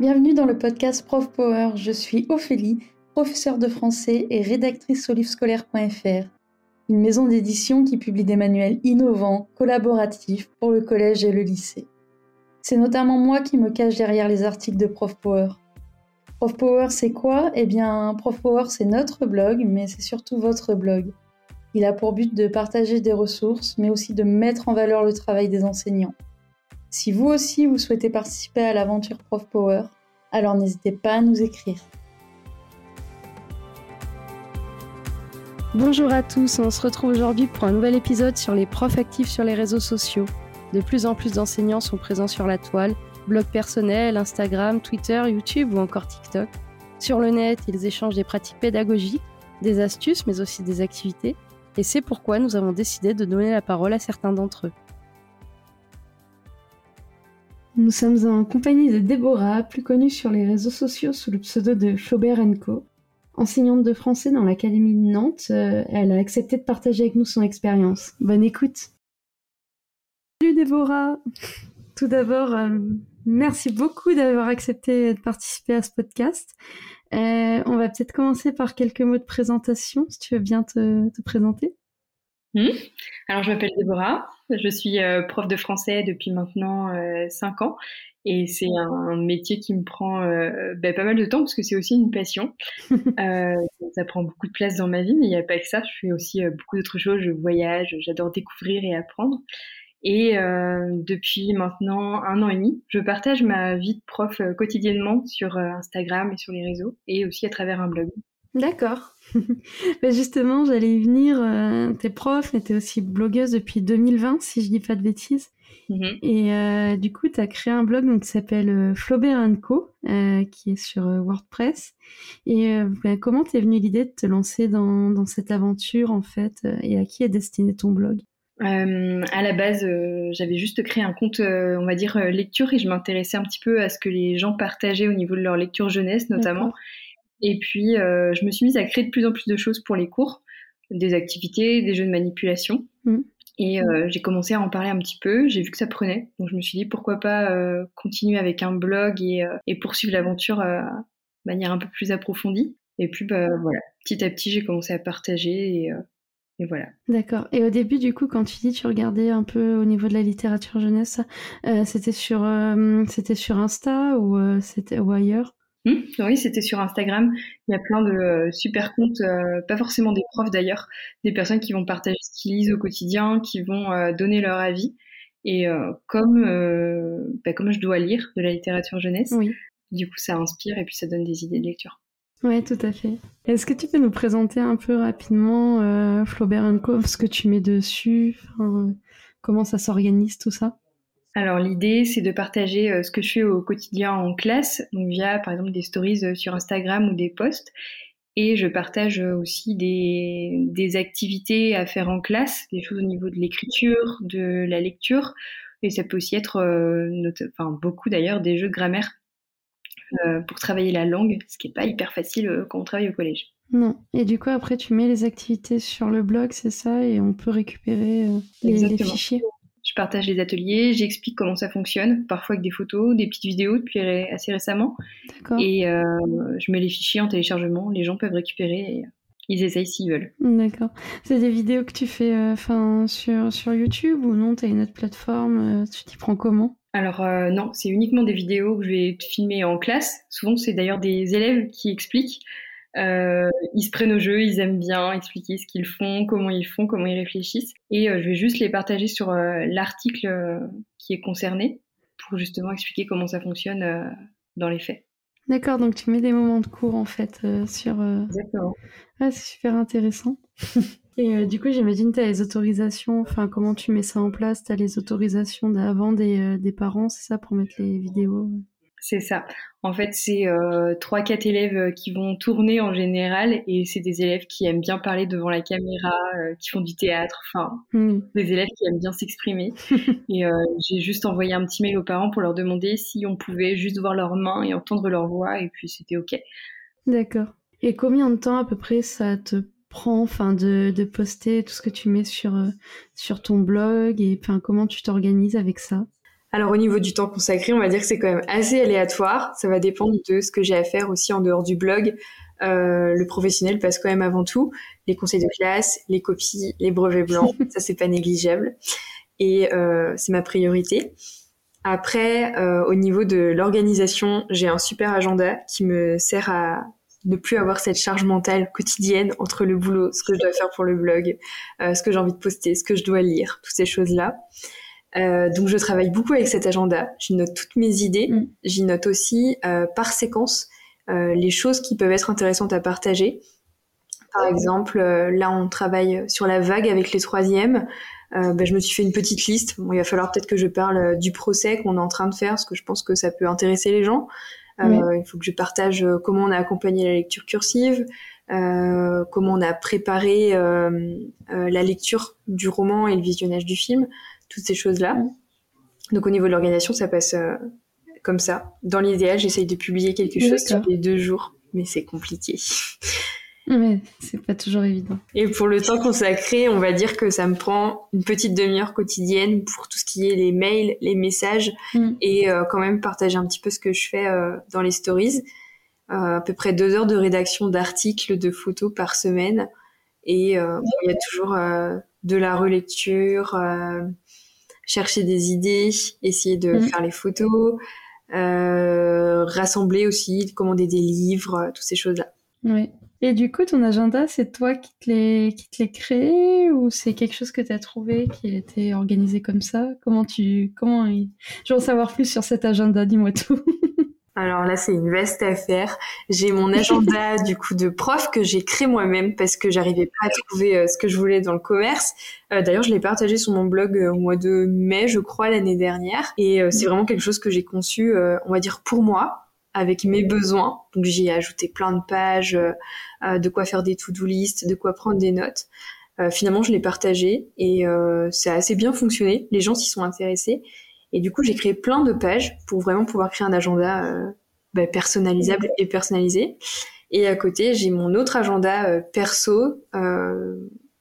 Bienvenue dans le podcast Prof Power. Je suis Ophélie, professeure de français et rédactrice au livrescolaire.fr, une maison d'édition qui publie des manuels innovants, collaboratifs pour le collège et le lycée. C'est notamment moi qui me cache derrière les articles de Prof Power. Prof Power, c'est quoi? Eh bien, Prof Power, c'est notre blog, mais c'est surtout votre blog. Il a pour but de partager des ressources, mais aussi de mettre en valeur le travail des enseignants. Si vous aussi vous souhaitez participer à l'aventure Prof Power, alors n'hésitez pas à nous écrire. Bonjour à tous, on se retrouve aujourd'hui pour un nouvel épisode sur les profs actifs sur les réseaux sociaux. De plus en plus d'enseignants sont présents sur la toile, blog personnel, Instagram, Twitter, YouTube ou encore TikTok. Sur le net, ils échangent des pratiques pédagogiques, des astuces mais aussi des activités, et c'est pourquoi nous avons décidé de donner la parole à certains d'entre eux. Nous sommes en compagnie de Déborah, plus connue sur les réseaux sociaux sous le pseudo de Flaubert Co. Enseignante de français dans l'Académie de Nantes, euh, elle a accepté de partager avec nous son expérience. Bonne écoute. Salut Déborah Tout d'abord, euh, merci beaucoup d'avoir accepté de participer à ce podcast. Euh, on va peut-être commencer par quelques mots de présentation, si tu veux bien te, présenter. Hmm. Alors, je m'appelle Déborah, je suis euh, prof de français depuis maintenant euh, 5 ans et c'est un, métier qui me prend euh, ben, pas mal de temps parce que c'est aussi une passion. Euh, ça prend beaucoup de place dans ma vie, mais il n'y a pas que ça. Je fais aussi beaucoup d'autres choses. Je voyage, j'adore découvrir et apprendre. Et depuis maintenant un an et demi, je partage ma vie de prof quotidiennement sur Instagram et sur les réseaux et aussi à travers un blog. D'accord. Ben, justement, j'allais y venir. Euh, t'es prof, mais t'es aussi blogueuse depuis 2020, si je dis pas de bêtises. Mm-hmm. Et euh, du coup, tu as créé un blog donc, qui s'appelle euh, Flaubert Co, qui est sur WordPress. Et ben, comment t'es venue l'idée de te lancer dans, dans, cette aventure, en fait, et à qui est destiné ton blog? À la base, j'avais juste créé un compte, on va dire, lecture, et je m'intéressais un petit peu à ce que les gens partageaient au niveau de leur lecture jeunesse, notamment. Et puis, euh, je me suis mise à créer de plus en plus de choses pour les cours, des activités, des jeux de manipulation. Mm. Et euh, j'ai commencé à en parler un petit peu. J'ai vu que ça prenait. Donc, je me suis dit, pourquoi pas euh, continuer avec un blog et, et poursuivre l'aventure de manière un peu plus approfondie. Et puis, bah, voilà, petit à petit, j'ai commencé à partager et, et voilà. D'accord. Et au début, du coup, quand tu dis tu regardais un peu au niveau de la littérature jeunesse, c'était sur, c'était sur Insta ou c'était ou ailleurs? Hmm, oui, c'était sur Instagram. Il y a plein de euh, super comptes, euh, pas forcément des profs d'ailleurs, des personnes qui vont partager ce qu'ils lisent au quotidien, qui vont euh, donner leur avis. Et comme, bah, comme je dois lire de la littérature jeunesse, du coup ça inspire et puis ça donne des idées de lecture. Oui, tout à fait. Est-ce que tu peux nous présenter un peu rapidement Flaubert Co, ce que tu mets dessus, comment ça s'organise tout ça? Alors l'idée, c'est de partager euh, ce que je fais au quotidien en classe, donc via par exemple des stories euh, sur Instagram ou des posts. Et je partage euh, aussi des, activités à faire en classe, des choses au niveau de l'écriture, de la lecture. Et ça peut aussi être, enfin beaucoup d'ailleurs, des jeux de grammaire pour travailler la langue, ce qui n'est pas hyper facile quand on travaille au collège. Non. Et du coup, après, tu mets les activités sur le blog, c'est ça, et on peut récupérer les, fichiers? Je partage les ateliers, j'explique comment ça fonctionne, parfois avec des photos, des petites vidéos depuis assez récemment. Et euh, je mets les fichiers en téléchargement, les gens peuvent récupérer et ils essayent s'ils veulent. D'accord. C'est des vidéos que tu fais euh, sur, sur YouTube ou non Tu as une autre plateforme euh, Tu t'y prends comment? Alors non, c'est uniquement des vidéos que je vais filmer en classe. Souvent, c'est d'ailleurs des élèves qui expliquent. Euh, ils se prennent au jeu, ils aiment bien expliquer ce qu'ils font, comment ils font, comment ils réfléchissent. Et euh, je vais juste les partager sur euh, l'article qui est concerné pour justement expliquer comment ça fonctionne dans les faits. D'accord, donc tu mets des moments de cours en fait sur. Exactement. c'est super intéressant. Et du coup, j'imagine tu as les autorisations, enfin comment tu mets ça en place? Tu as les autorisations d'avant des, des parents, c'est ça, pour mettre les vidéos? C'est ça. En fait, c'est euh, trois, quatre élèves euh, qui vont tourner en général, et c'est des élèves qui aiment bien parler devant la caméra, euh, qui font du théâtre, enfin, mmh. des élèves qui aiment bien s'exprimer. et j'ai juste envoyé un petit mail aux parents pour leur demander si on pouvait juste voir leurs mains et entendre leur voix, et puis c'était ok. D'accord. Et combien de temps à peu près ça te prend, enfin, de, de poster tout ce que tu mets sur sur ton blog, et enfin, comment tu t'organises avec ça? Alors au niveau du temps consacré, on va dire que c'est quand même assez aléatoire. Ça va dépendre de ce que j'ai à faire aussi en dehors du blog. Euh, le professionnel passe quand même avant tout. Les conseils de classe, les copies, les brevets blancs, ça c'est pas négligeable. Et euh, c'est ma priorité. Après, euh, au niveau de l'organisation, j'ai un super agenda qui me sert à ne plus avoir cette charge mentale quotidienne entre le boulot, ce que je dois faire pour le blog, euh, ce que j'ai envie de poster, ce que je dois lire, toutes ces choses-là. Euh, donc je travaille beaucoup avec cet agenda. J'y note toutes mes idées. Mm. J'y note aussi euh, par séquence euh, les choses qui peuvent être intéressantes à partager. Par exemple, là on travaille sur la vague avec les troisièmes. Ben, je me suis fait une petite liste. Bon, il va falloir peut-être que je parle du procès qu'on est en train de faire, parce que je pense que ça peut intéresser les gens. Il faut que je partage comment on a accompagné la lecture cursive, comment on a préparé la lecture du roman et le visionnage du film toutes ces choses-là. Donc au niveau de l'organisation, ça passe euh, comme ça. Dans l'idéal, j'essaye de publier quelque chose tous les deux jours, mais c'est compliqué. Mais c'est pas toujours évident. Et pour le temps consacré, on va dire que ça me prend une petite demi-heure quotidienne pour tout ce qui est les mails, les messages mm. et euh, quand même partager un petit peu ce que je fais euh, dans les stories. à peu près deux heures de rédaction d'articles, de photos par semaine. Et il y a toujours de la relecture, chercher des idées, essayer de mm. faire les photos, euh, rassembler aussi, commander des livres, toutes ces choses-là. Oui. Et du coup, ton agenda, c'est toi qui te l'es qui te créé ou c'est quelque chose que tu as trouvé qui a été organisé comme ça? Comment tu comment Je veux en savoir plus sur cet agenda, dis-moi tout. Alors là, c'est une vaste affaire. J'ai mon agenda du coup de prof que j'ai créé moi-même parce que j'arrivais pas à trouver euh, ce que je voulais dans le commerce. Euh, d'ailleurs, je l'ai partagé sur mon blog euh, au mois de mai, je crois, l'année dernière. Et c'est vraiment quelque chose que j'ai conçu, on va dire, pour moi, avec mes besoins. Donc j'y ai ajouté plein de pages, de quoi faire des to-do list, de quoi prendre des notes. finalement, je l'ai partagé et ça a assez bien fonctionné. Les gens s'y sont intéressés. Et du coup, j'ai créé plein de pages pour vraiment pouvoir créer un agenda euh, bah, personnalisable et personnalisé. Et à côté, j'ai mon autre agenda euh, perso, euh,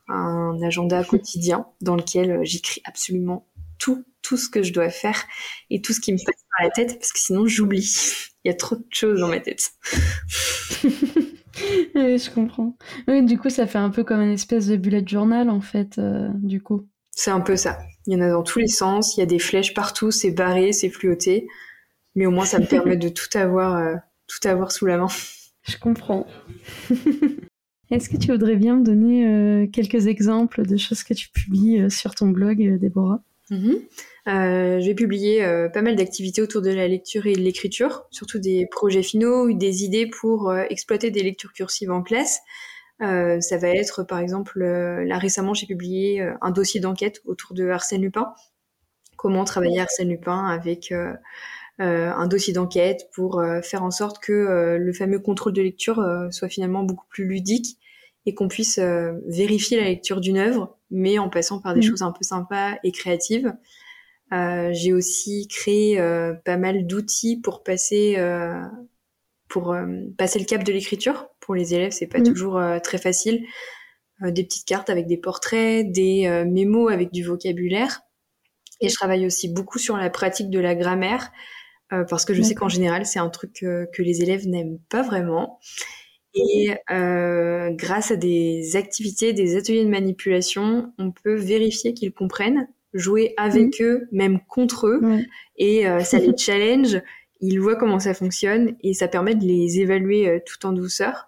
un agenda quotidien dans lequel euh, j'écris absolument tout, tout ce que je dois faire et tout ce qui me passe par la tête, parce que sinon j'oublie. Il y a trop de choses dans ma tête. oui, je comprends. Oui, du coup, ça fait un peu comme une espèce de bullet journal, en fait, du coup. C'est un peu ça. Il y en a dans tous les sens, il y a des flèches partout, c'est barré, c'est fluoté. Mais au moins, ça me permet de tout avoir, euh, tout avoir sous la main. Je comprends. Est-ce que tu voudrais bien me donner euh, quelques exemples de choses que tu publies euh, sur ton blog, Déborah? Mhm. J'ai publié pas mal d'activités autour de la lecture et de l'écriture, surtout des projets finaux ou des idées pour exploiter des lectures cursives en classe. Euh, ça va être, par exemple, euh, là récemment, j'ai publié euh, un dossier d'enquête autour de Arsène Lupin. Comment travailler Arsène Lupin avec un dossier d'enquête pour faire en sorte que le fameux contrôle de lecture soit finalement beaucoup plus ludique et qu'on puisse vérifier la lecture d'une œuvre, mais en passant par des mmh. choses un peu sympas et créatives. j'ai aussi créé pas mal d'outils pour passer pour passer le cap de l'écriture pour les élèves, c'est pas mm. toujours euh, très facile. Euh, des petites cartes avec des portraits, des euh, mémos avec du vocabulaire. Et je travaille aussi beaucoup sur la pratique de la grammaire parce que je sais qu'en général, c'est un truc que les élèves n'aiment pas vraiment. Et grâce à des activités, des ateliers de manipulation, on peut vérifier qu'ils comprennent, jouer avec mm. eux, même contre eux, et ça les challenge. Ils voient comment ça fonctionne et ça permet de les évaluer tout en douceur.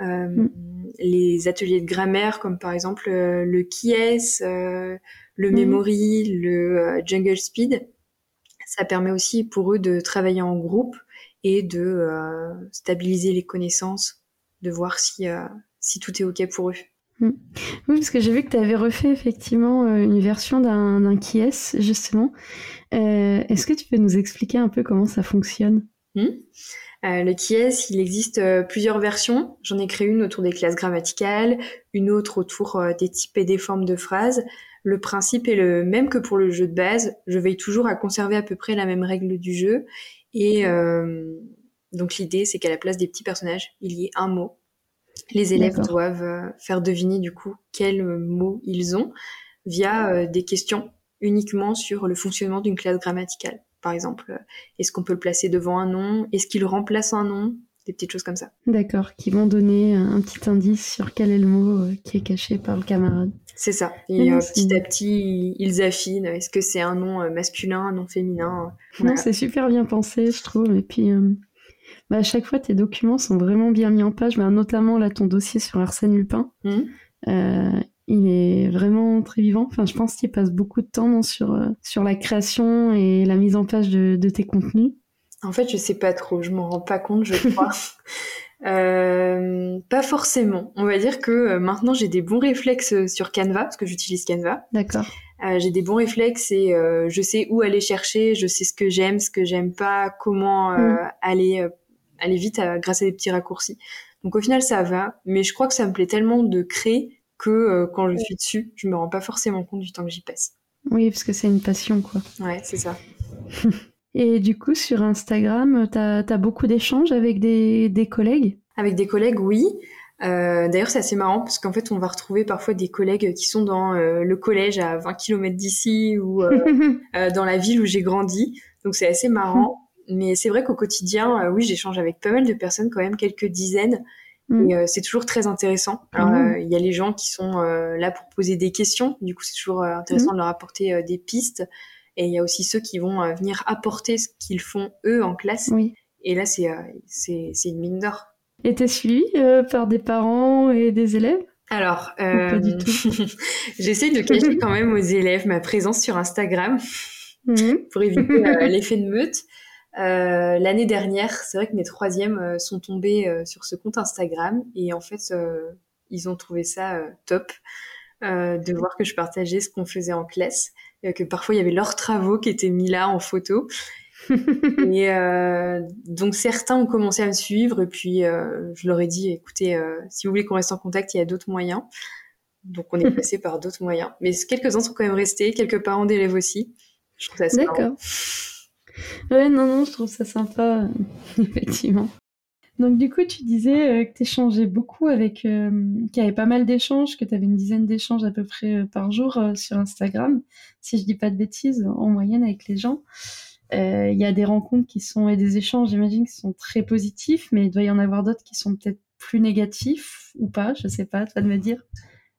Euh, mm. Les ateliers de grammaire, comme par exemple euh, le Kies, euh, le mm. Memory, le Jungle Speed, ça permet aussi pour eux de travailler en groupe et de stabiliser les connaissances, de voir si, si tout est OK pour eux. Mm. Oui, parce que j'ai vu que tu avais refait effectivement une version d'un Kies, justement. Est-ce que tu peux nous expliquer un peu comment ça fonctionne? Euh, le KIES, il existe euh, plusieurs versions. J'en ai créé une autour des classes grammaticales, une autre autour euh, des types et des formes de phrases. Le principe est le même que pour le jeu de base. Je veille toujours à conserver à peu près la même règle du jeu. Et donc l'idée, c'est qu'à la place des petits personnages, il y ait un mot. Les élèves doivent faire deviner du coup quel mot ils ont via des questions uniquement sur le fonctionnement d'une classe grammaticale. Par exemple, est-ce qu'on peut le placer devant un nom Est-ce qu'il remplace un nom Des petites choses comme ça. D'accord, qui vont donner un petit indice sur quel est le mot qui est caché par le camarade. C'est ça. Et petit à petit, ils affinent. Est-ce que c'est un nom masculin, un nom féminin Non, c'est super bien pensé, je trouve. Et puis, bah, à chaque fois, tes documents sont vraiment bien mis en page, bah, notamment là, ton dossier sur Arsène Lupin. Mmh. Euh, il est vraiment très vivant. Enfin, je pense qu'il passe beaucoup de temps sur, euh, sur la création et la mise en page de, tes contenus. En fait, je sais pas trop, je m'en rends pas compte, je crois. euh, pas forcément. On va dire que euh, maintenant j'ai des bons réflexes sur Canva, parce que j'utilise Canva. D'accord. Euh, j'ai des bons réflexes et je sais où aller chercher, je sais ce que j'aime, ce que j'aime pas, comment mmh. aller aller vite grâce à des petits raccourcis. Donc au final ça va, mais je crois que ça me plaît tellement de créer que euh, quand je suis dessus, je me rends pas forcément compte du temps que j'y passe. Oui, parce que c'est une passion quoi. Ouais, c'est ça. Et du coup, sur Instagram, tu as, beaucoup d'échanges avec des, des, collègues? Avec des collègues, oui. Euh, D'ailleurs, c'est assez marrant parce qu'en fait, on va retrouver parfois des collègues qui sont dans euh, le collège à 20 km d'ici ou euh, dans la ville où j'ai grandi. Donc, c'est assez marrant. Mais c'est vrai qu'au quotidien, oui, j'échange avec pas mal de personnes, quand même quelques dizaines. Mm. Et euh, c'est toujours très intéressant. Ah euh, il y a les gens qui sont là pour poser des questions. Du coup, c'est toujours intéressant mm. de leur apporter des pistes. Et il y a aussi ceux qui vont venir apporter ce qu'ils font eux en classe. Oui. Et là, c'est une mine d'or. Et t'es suivi par des parents et des élèves? Alors, euh, j'essaye de cacher quand même aux élèves ma présence sur Instagram pour éviter l'effet de meute. Euh, l'année dernière, c'est vrai que mes troisièmes euh, sont tombés euh, sur ce compte Instagram et en fait, ils ont trouvé ça top de voir que je partageais ce qu'on faisait en classe, que parfois il y avait leurs travaux qui étaient mis là en photo. et donc certains ont commencé à me suivre et puis je leur ai dit écoutez si vous voulez qu'on reste en contact il y a d'autres moyens. Donc on est passé par d'autres moyens. Mais quelques-uns sont quand même restés quelques parents d'élèves aussi. Je trouve ça d'accord Ouais, non, non, je trouve ça sympa, effectivement. Donc du coup, tu disais euh, que tu échangeais beaucoup avec, euh, qu'il y avait pas mal d'échanges, que tu avais une dizaine d'échanges à peu près euh, par jour sur Instagram, si je dis pas de bêtises, en moyenne avec les gens. Il y a des rencontres qui sont et des échanges, j'imagine, qui sont très positifs, mais il doit y en avoir d'autres qui sont peut-être plus négatifs ou pas, je sais pas, toi de me dire.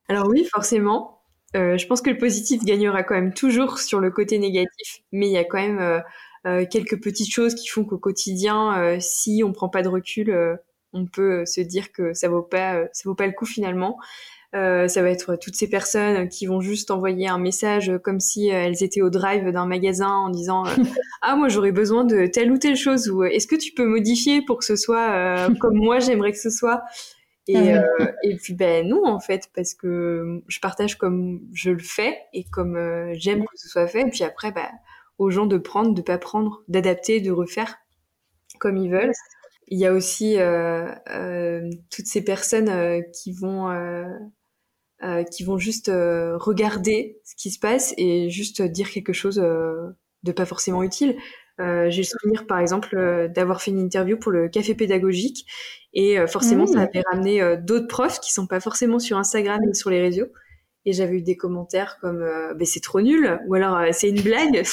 Alors oui, forcément. je pense que le positif gagnera quand même toujours sur le côté négatif, mais il y a quand même euh, quelques petites choses qui font qu'au quotidien, euh, si on prend pas de recul, euh, on peut se dire que ça vaut pas, ça vaut pas le coup finalement. Euh, ça va être toutes ces personnes qui vont juste envoyer un message comme si elles étaient au drive d'un magasin en disant ah moi j'aurais besoin de telle ou telle chose ou est-ce que tu peux modifier pour que ce soit comme moi j'aimerais que ce soit? Et, ah et puis ben non en fait parce que je partage comme je le fais et comme j'aime que ce soit fait. Et puis après ben aux gens de prendre, de pas prendre, d'adapter, de refaire comme ils veulent. Il y a aussi euh, euh, toutes ces personnes euh, qui vont qui vont juste regarder ce qui se passe et juste dire quelque chose de pas forcément utile. J'ai le souvenir, par exemple, d'avoir fait une interview pour le café pédagogique et forcément, ça avait ramené d'autres profs qui sont pas forcément sur Instagram et sur les réseaux. Et j'avais eu des commentaires comme bah, c'est trop nul ou alors c'est une blague.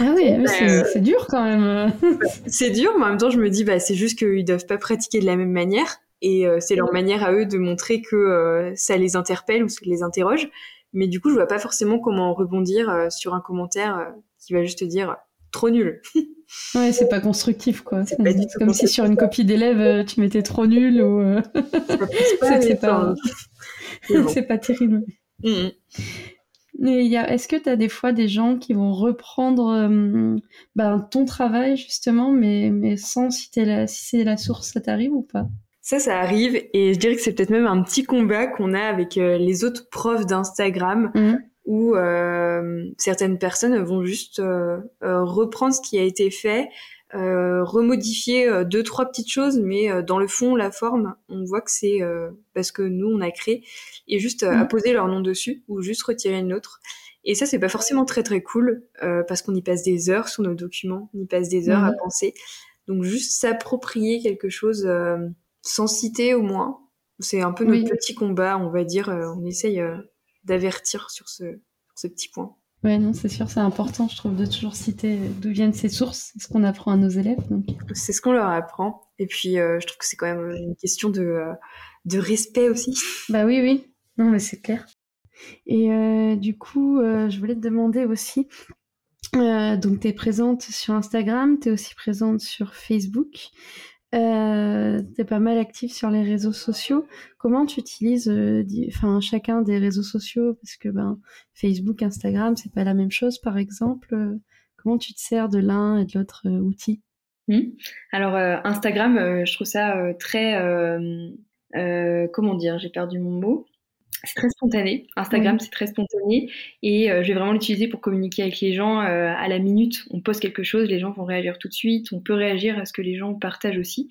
Ah oui, euh, c'est dur quand même. c'est dur, mais en même temps, je me dis, bah, c'est juste qu'ils doivent pas pratiquer de la même manière. Et euh, c'est leur manière à eux de montrer que euh, ça les interpelle ou ça les interroge. Mais du coup, je vois pas forcément comment rebondir sur un commentaire qui va juste dire trop nul. ouais, c'est pas constructif, quoi. C'est comme si sur une copie d'élève, tu mettais trop nul ou. c'est pas, c'est pas terrible. Mmh. Est-ce que tu as des fois des gens qui vont reprendre euh, ben, ton travail justement, mais, mais sans la, si c'est la source, ça t'arrive ou pas? Ça, ça arrive et je dirais que c'est peut-être même un petit combat qu'on a avec euh, les autres profs d'Instagram mmh. où euh, certaines personnes vont juste reprendre ce qui a été fait, remodifier euh, deux trois petites choses, mais euh, dans le fond, la forme, on voit que c'est parce que nous on a créé et juste à mm. apposer leur nom dessus ou juste retirer une autre. Et ça, c'est pas forcément très très cool parce qu'on y passe des heures sur nos documents, on y passe des heures à mm. penser. Donc juste s'approprier quelque chose sans citer au moins, c'est un peu notre petit combat, on va dire. on essaye d'avertir sur ce, sur ce petit point. Ouais, non, c'est sûr, c'est important, je trouve, de toujours citer d'où viennent ces sources, ce qu'on apprend à nos élèves. C'est ce qu'on leur apprend. Et puis, euh, je trouve que c'est quand même une question de, euh, de respect aussi. Bah oui, oui. Non, mais c'est clair. Et euh, du coup, je voulais te demander aussi, donc tu es présente sur Instagram, tu es aussi présente sur Facebook. Euh, tu es pas mal active sur les réseaux sociaux. Comment tu utilises euh, enfin, chacun des réseaux sociaux? Parce que ben, Facebook, Instagram, c'est pas la même chose, par exemple. Euh, comment tu te sers de l'un et de l'autre euh, outil? Mmh. Alors, Instagram, je trouve ça très. comment dire? J'ai perdu mon mot c'est très spontané. Instagram, c'est très spontané. Et euh, je vais vraiment l'utiliser pour communiquer avec les gens euh, à la minute. On poste quelque chose, les gens vont réagir tout de suite. On peut réagir à ce que les gens partagent aussi.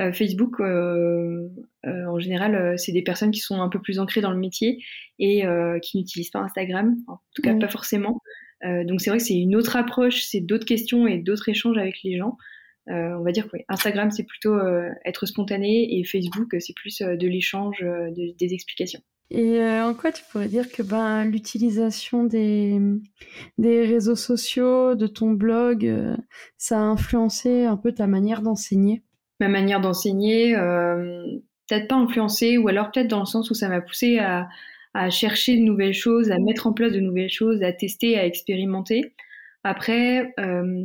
Euh, Facebook, en général, c'est des personnes qui sont un peu plus ancrées dans le métier et qui n'utilisent pas Instagram. En tout cas, pas forcément. donc c'est vrai que c'est une autre approche, c'est d'autres questions et d'autres échanges avec les gens. on va dire que Instagram, c'est plutôt être spontané et Facebook, c'est plus de l'échange, des explications. Et euh, en quoi tu pourrais dire que ben, l'utilisation des, réseaux sociaux, de ton blog, euh, ça a influencé un peu ta manière d'enseigner? Ma manière d'enseigner, euh, peut-être pas influencé, ou alors peut-être dans le sens où ça m'a poussé à, à, chercher de nouvelles choses, à mettre en place de nouvelles choses, à tester, à expérimenter. Après,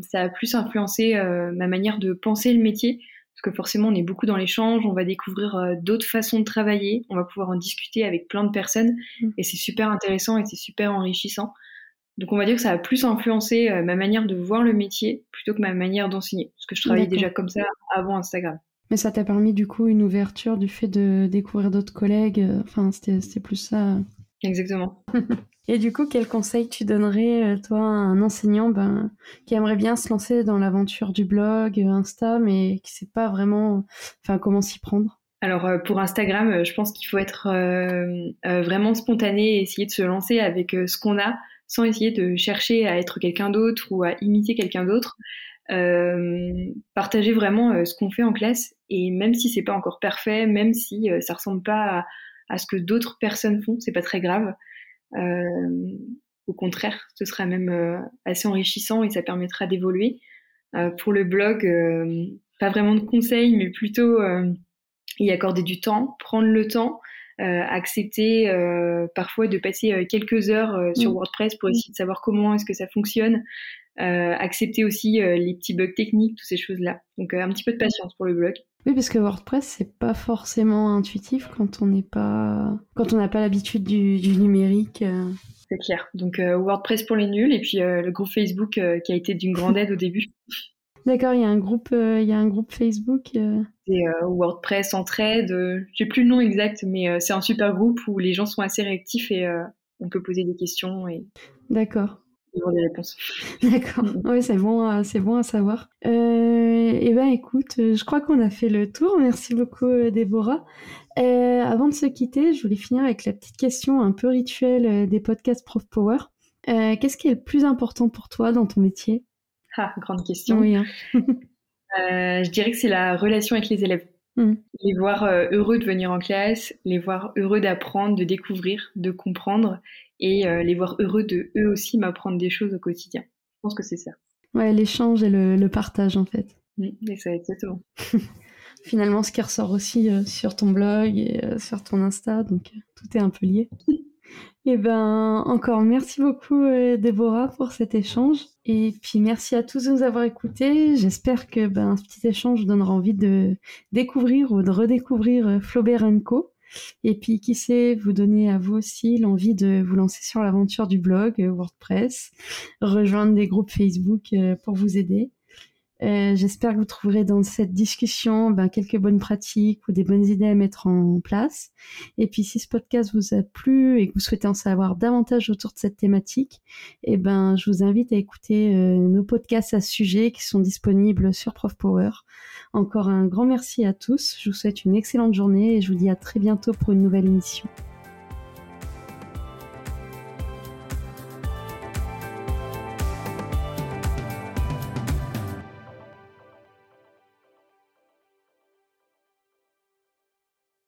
ça a plus influencé ma manière de penser le métier parce que forcément on est beaucoup dans l'échange, on va découvrir euh, d'autres façons de travailler, on va pouvoir en discuter avec plein de personnes mm. et c'est super intéressant et c'est super enrichissant. Donc on va dire que ça a plus influencé euh, ma manière de voir le métier plutôt que ma manière d'enseigner, parce que je travaillais déjà comme ça avant Instagram. Mais ça t'a permis du coup une ouverture du fait de découvrir d'autres collègues, euh, enfin c'était plus ça. Exactement. Et du coup, quel conseil tu donnerais, euh, toi, à un enseignant ben, qui aimerait bien se lancer dans l'aventure du blog, euh, Insta, mais qui ne sait pas vraiment enfin, comment s'y prendre? Alors euh, pour Instagram, je pense qu'il faut être vraiment spontané et essayer de se lancer avec ce qu'on a, sans essayer de chercher à être quelqu'un d'autre ou à imiter quelqu'un d'autre. partager vraiment ce qu'on fait en classe et même si c'est pas encore parfait, même si ça ressemble pas à, à ce que d'autres personnes font, c'est pas très grave. Euh, au contraire, ce sera même euh, assez enrichissant et ça permettra d'évoluer. Euh, pour le blog, pas vraiment de conseils, mais plutôt y accorder du temps, prendre le temps, accepter parfois de passer quelques heures sur mm. WordPress pour essayer de savoir comment est-ce que ça fonctionne, accepter aussi les petits bugs techniques, toutes ces choses-là. Donc un petit peu de patience pour le blog. Oui, parce que WordPress, c'est pas forcément intuitif quand on n'est pas, quand on n'a pas l'habitude du, numérique. Euh. C'est clair. Donc euh, WordPress pour les nuls et puis euh, le groupe Facebook qui a été d'une grande aide au début. D'accord, il y a un groupe, il y a un groupe Facebook. C'est WordPress Entraide. J'ai plus le nom exact, mais c'est un super groupe où les gens sont assez réactifs et on peut poser des questions. Et... D'accord des réponses. D'accord. Oui, c'est bon, c'est bon à savoir. Euh, eh ben, écoute, je crois qu'on a fait le tour. Merci beaucoup, euh, Déborah. Euh, avant de se quitter, je voulais finir avec la petite question un peu rituelle euh, des podcasts Prof Power. Qu'est-ce qui est le plus important pour toi dans ton métier? Ah, grande question. Oui. Hein. je dirais que c'est la relation avec les élèves. Hmm. Les voir heureux de venir en classe, les voir heureux d'apprendre, de découvrir, de comprendre et euh, les voir heureux de eux aussi m'apprendre des choses au quotidien. Je pense que c'est ça. Ouais, l'échange et le, partage en fait. Oui, c'est exactement. Finalement, ce qui ressort aussi euh, sur ton blog et euh, sur ton Insta, donc tout est un peu lié. Eh ben encore merci beaucoup Déborah pour cet échange et puis merci à tous de nous avoir écoutés. J'espère que ben, ce petit échange donnera envie de découvrir ou de redécouvrir Flaubert Co. Et puis, qui sait, vous donner à vous aussi l'envie de vous lancer sur l'aventure du blog euh, WordPress, rejoindre des groupes Facebook euh, pour vous aider. Euh, j'espère que vous trouverez dans cette discussion ben, quelques bonnes pratiques ou des bonnes idées à mettre en place. Et puis si ce podcast vous a plu et que vous souhaitez en savoir davantage autour de cette thématique, eh ben, je vous invite à écouter nos podcasts à ce sujet qui sont disponibles sur Prof Power. Encore un grand merci à tous. Je vous souhaite une excellente journée et je vous dis à très bientôt pour une nouvelle émission.